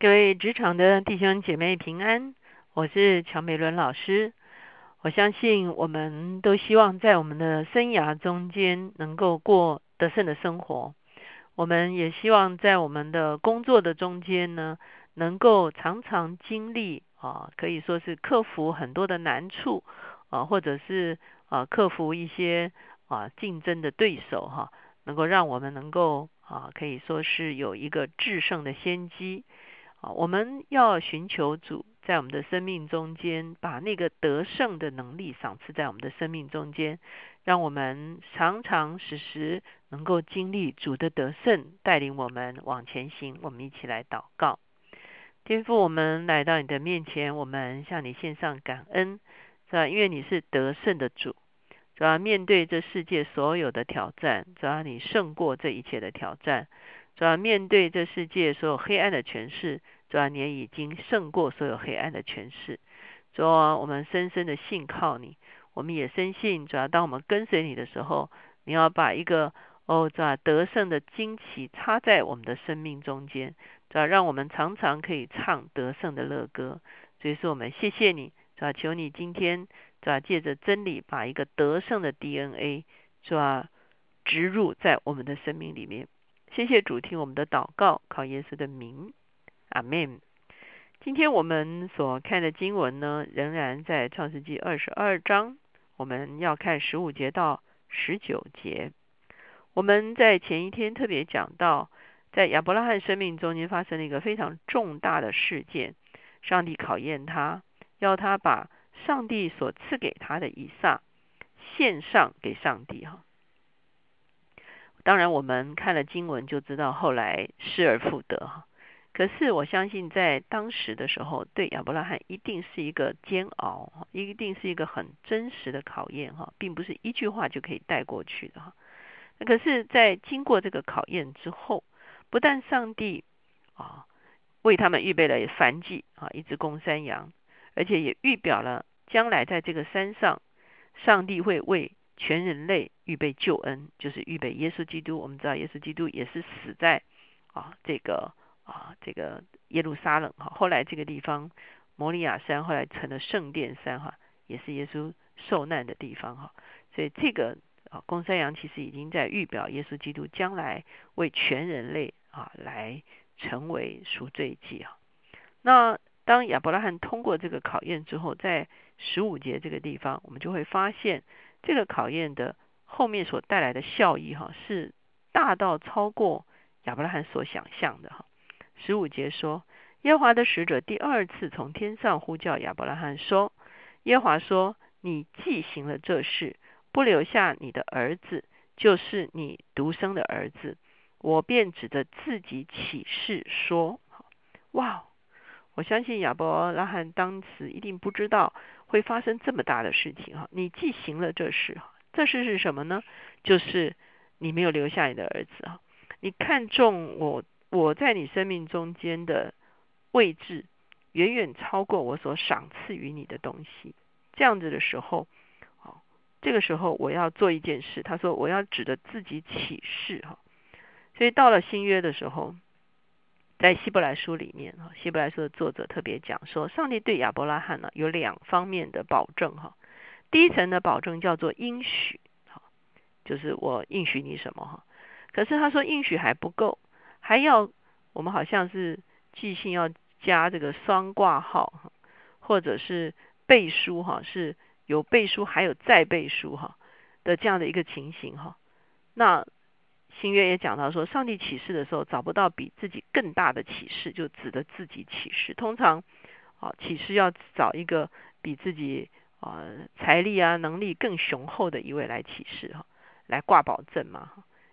各位职场的弟兄姐妹平安，我是乔美伦老师。我相信我们都希望在我们的生涯中间能够过得胜的生活。我们也希望在我们的工作的中间呢，能够常常经历啊，可以说是克服很多的难处啊，或者是啊克服一些啊竞争的对手哈，能够让我们能够啊可以说是有一个制胜的先机。啊，我们要寻求主在我们的生命中间，把那个得胜的能力赏赐在我们的生命中间，让我们常常时时能够经历主的得胜，带领我们往前行。我们一起来祷告，天父，我们来到你的面前，我们向你献上感恩，是吧？因为你是得胜的主，主要面对这世界所有的挑战，主要你胜过这一切的挑战。主要面对这世界所有黑暗的权势，主啊你已经胜过所有黑暗的权势。主啊我们深深的信靠你，我们也深信，主要当我们跟随你的时候，你要把一个哦，主啊得胜的旌旗插在我们的生命中间，主要让我们常常可以唱得胜的乐歌。所以说，我们谢谢你，主要求你今天主要借着真理，把一个得胜的 DNA 主要植入在我们的生命里面。谢谢主听我们的祷告，靠耶稣的名，阿门。今天我们所看的经文呢，仍然在创世纪二十二章，我们要看十五节到十九节。我们在前一天特别讲到，在亚伯拉罕生命中间发生了一个非常重大的事件，上帝考验他，要他把上帝所赐给他的以撒献上给上帝，哈。当然，我们看了经文就知道后来失而复得哈。可是我相信，在当时的时候，对亚伯拉罕一定是一个煎熬，一定是一个很真实的考验哈，并不是一句话就可以带过去的哈。可是，在经过这个考验之后，不但上帝啊为他们预备了燔祭啊一只公山羊，而且也预表了将来在这个山上，上帝会为。全人类预备救恩，就是预备耶稣基督。我们知道耶稣基督也是死在啊这个啊这个耶路撒冷哈。后来这个地方摩利亚山后来成了圣殿山哈，也是耶稣受难的地方哈。所以这个啊公山羊其实已经在预表耶稣基督将来为全人类啊来成为赎罪祭啊。那当亚伯拉罕通过这个考验之后，在十五节这个地方，我们就会发现。这个考验的后面所带来的效益，哈，是大到超过亚伯拉罕所想象的，哈。十五节说，耶华的使者第二次从天上呼叫亚伯拉罕说：“耶华说，你既行了这事，不留下你的儿子，就是你独生的儿子，我便指着自己起誓说：哇！我相信亚伯拉罕当时一定不知道。”会发生这么大的事情哈？你既行了这事哈，这事是什么呢？就是你没有留下你的儿子啊！你看中我，我在你生命中间的位置，远远超过我所赏赐于你的东西。这样子的时候，好，这个时候我要做一件事。他说我要指着自己起誓哈。所以到了新约的时候。在希伯来书里面，哈，希伯来书的作者特别讲说，上帝对亚伯拉罕呢有两方面的保证，哈。第一层的保证叫做应许，哈，就是我应许你什么，哈。可是他说应许还不够，还要我们好像是寄信要加这个双挂号，或者是背书，哈，是有背书还有再背书，哈的这样的一个情形，哈。那新约也讲到说，上帝启示的时候找不到比自己更大的启示，就指的自己启示。通常，啊，启示要找一个比自己啊财力啊能力更雄厚的一位来启示哈，来挂保证嘛。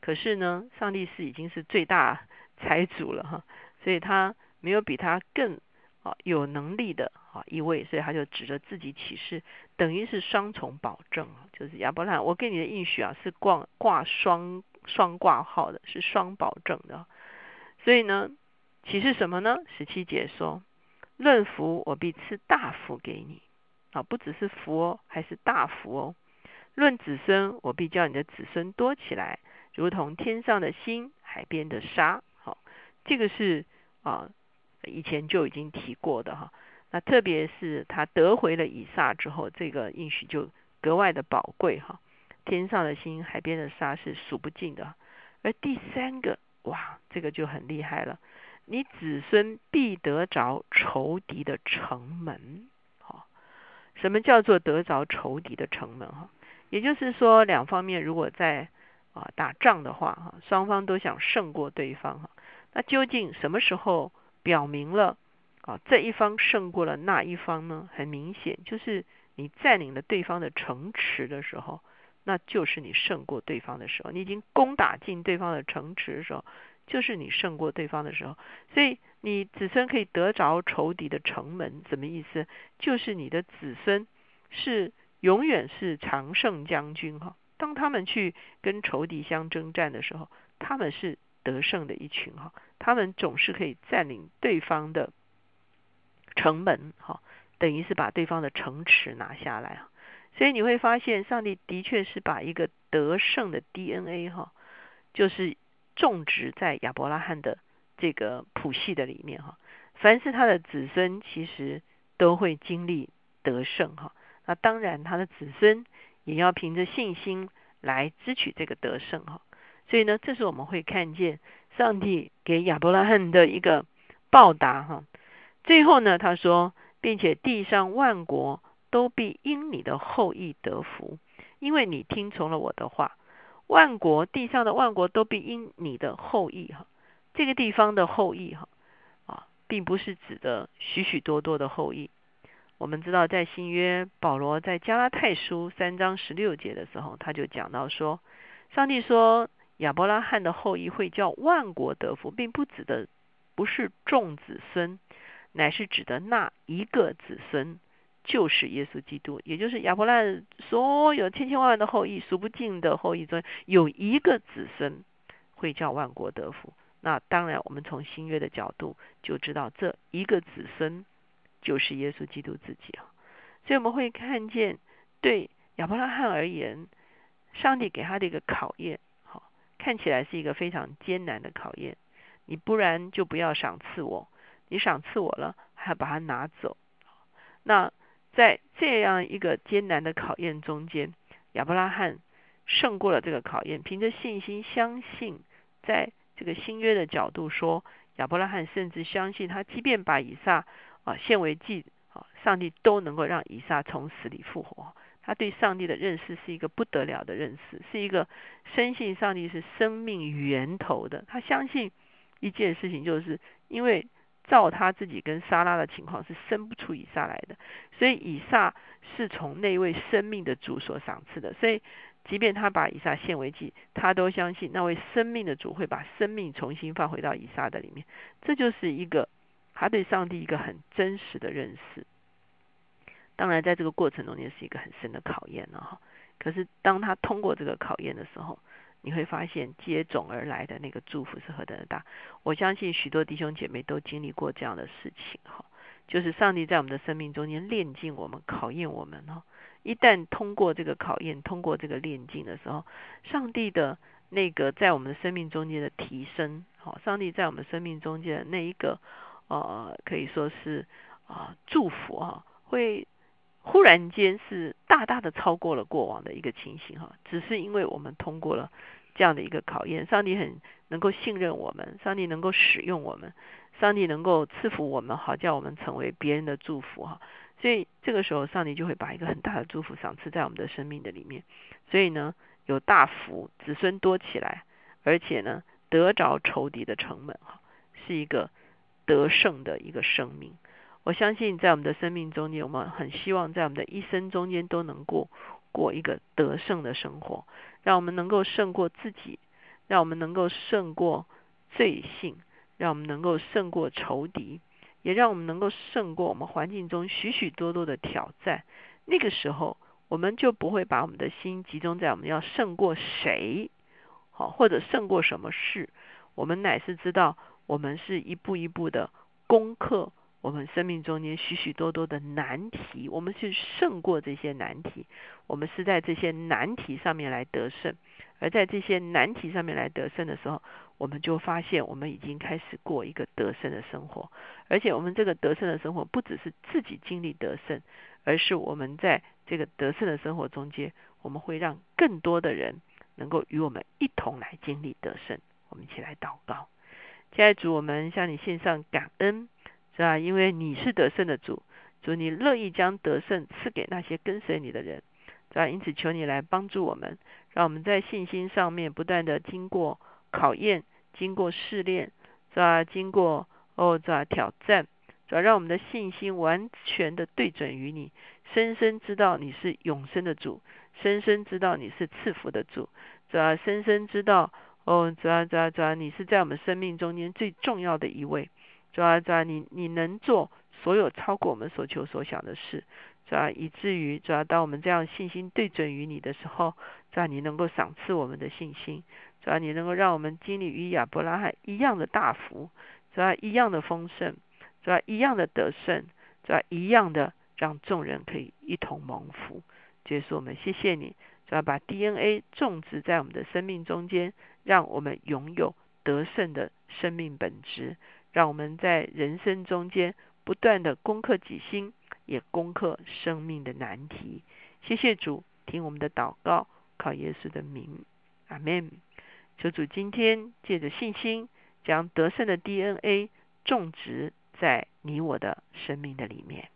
可是呢，上帝是已经是最大财主了哈，所以他没有比他更啊有能力的啊一位，所以他就指着自己启示，等于是双重保证，就是亚伯拉罕，我给你的应许啊是挂挂双。双挂号的是双保证的，所以呢，启示什么呢？十七节说：“论福，我必赐大福给你啊，不只是福哦，还是大福哦。论子孙，我必叫你的子孙多起来，如同天上的星，海边的沙。这个是啊以前就已经提过的哈。那特别是他得回了以撒之后，这个应许就格外的宝贵哈。天上的星，海边的沙是数不尽的。而第三个，哇，这个就很厉害了。你子孙必得着仇敌的城门。哈，什么叫做得着仇敌的城门？哈，也就是说，两方面如果在啊打仗的话，哈，双方都想胜过对方，哈，那究竟什么时候表明了啊这一方胜过了那一方呢？很明显，就是你占领了对方的城池的时候。那就是你胜过对方的时候，你已经攻打进对方的城池的时候，就是你胜过对方的时候。所以你子孙可以得着仇敌的城门，什么意思？就是你的子孙是永远是常胜将军哈。当他们去跟仇敌相征战的时候，他们是得胜的一群哈。他们总是可以占领对方的城门哈，等于是把对方的城池拿下来啊。所以你会发现，上帝的确是把一个得胜的 DNA 哈，就是种植在亚伯拉罕的这个谱系的里面哈。凡是他的子孙，其实都会经历得胜哈。那当然，他的子孙也要凭着信心来支取这个得胜哈。所以呢，这是我们会看见上帝给亚伯拉罕的一个报答哈。最后呢，他说，并且地上万国。都必因你的后裔得福，因为你听从了我的话。万国地上的万国都必因你的后裔哈，这个地方的后裔哈啊，并不是指的许许多多的后裔。我们知道，在新约保罗在加拉太书三章十六节的时候，他就讲到说，上帝说亚伯拉罕的后裔会叫万国得福，并不指的不是众子孙，乃是指的那一个子孙。就是耶稣基督，也就是亚伯拉罕所有千千万万的后裔、数不尽的后裔中，有一个子孙会叫万国得福。那当然，我们从新约的角度就知道，这一个子孙就是耶稣基督自己啊。所以我们会看见，对亚伯拉罕而言，上帝给他的一个考验，看起来是一个非常艰难的考验。你不然就不要赏赐我，你赏赐我了，还要把它拿走，那。在这样一个艰难的考验中间，亚伯拉罕胜过了这个考验，凭着信心相信，在这个新约的角度说，亚伯拉罕甚至相信他，即便把以撒啊献为祭啊，上帝都能够让以撒从死里复活。他对上帝的认识是一个不得了的认识，是一个深信上帝是生命源头的。他相信一件事情，就是因为。照他自己跟莎拉的情况是生不出以撒来的，所以以撒是从那位生命的主所赏赐的。所以，即便他把以撒献为祭，他都相信那位生命的主会把生命重新放回到以撒的里面。这就是一个他对上帝一个很真实的认识。当然，在这个过程中间是一个很深的考验了哈。可是当他通过这个考验的时候，你会发现接踵而来的那个祝福是何等的大！我相信许多弟兄姐妹都经历过这样的事情哈，就是上帝在我们的生命中间炼尽我们、考验我们哈。一旦通过这个考验、通过这个炼尽的时候，上帝的那个在我们的生命中间的提升，好，上帝在我们生命中间的那一个呃，可以说是啊祝福哈，会。忽然间是大大的超过了过往的一个情形哈，只是因为我们通过了这样的一个考验，上帝很能够信任我们，上帝能够使用我们，上帝能够赐福我们，好叫我们成为别人的祝福哈。所以这个时候，上帝就会把一个很大的祝福赏赐在我们的生命的里面。所以呢，有大福，子孙多起来，而且呢，得着仇敌的城门哈，是一个得胜的一个生命。我相信在我们的生命中间，我们很希望在我们的一生中间都能过过一个得胜的生活，让我们能够胜过自己，让我们能够胜过罪性，让我们能够胜过仇敌，也让我们能够胜过我们环境中许许多多的挑战。那个时候，我们就不会把我们的心集中在我们要胜过谁，好或者胜过什么事。我们乃是知道，我们是一步一步的攻克。我们生命中间许许多多的难题，我们去胜过这些难题。我们是在这些难题上面来得胜，而在这些难题上面来得胜的时候，我们就发现我们已经开始过一个得胜的生活。而且我们这个得胜的生活，不只是自己经历得胜，而是我们在这个得胜的生活中间，我们会让更多的人能够与我们一同来经历得胜。我们一起来祷告，亲爱的主，我们向你献上感恩。是吧？因为你是得胜的主，主你乐意将得胜赐给那些跟随你的人，是吧？因此求你来帮助我们，让我们在信心上面不断的经过考验，经过试炼，是吧？经过哦，是吧？挑战，是吧？让我们的信心完全的对准于你，深深知道你是永生的主，深深知道你是赐福的主，是吧？深深知道哦，主要主要主要你是在我们生命中间最重要的一位。主要主要你你能做所有超过我们所求所想的事，主要以至于主要当我们这样信心对准于你的时候，主要你能够赏赐我们的信心，主要你能够让我们经历与亚伯拉罕一样的大福，主要一样的丰盛，主要一样的得胜，主要一样的让众人可以一同蒙福。结束，我们谢谢你，主要把 DNA 种植在我们的生命中间，让我们拥有得胜的生命本质。让我们在人生中间不断的攻克己心，也攻克生命的难题。谢谢主，听我们的祷告，靠耶稣的名，阿门。求主今天借着信心，将得胜的 DNA 种植在你我的生命的里面。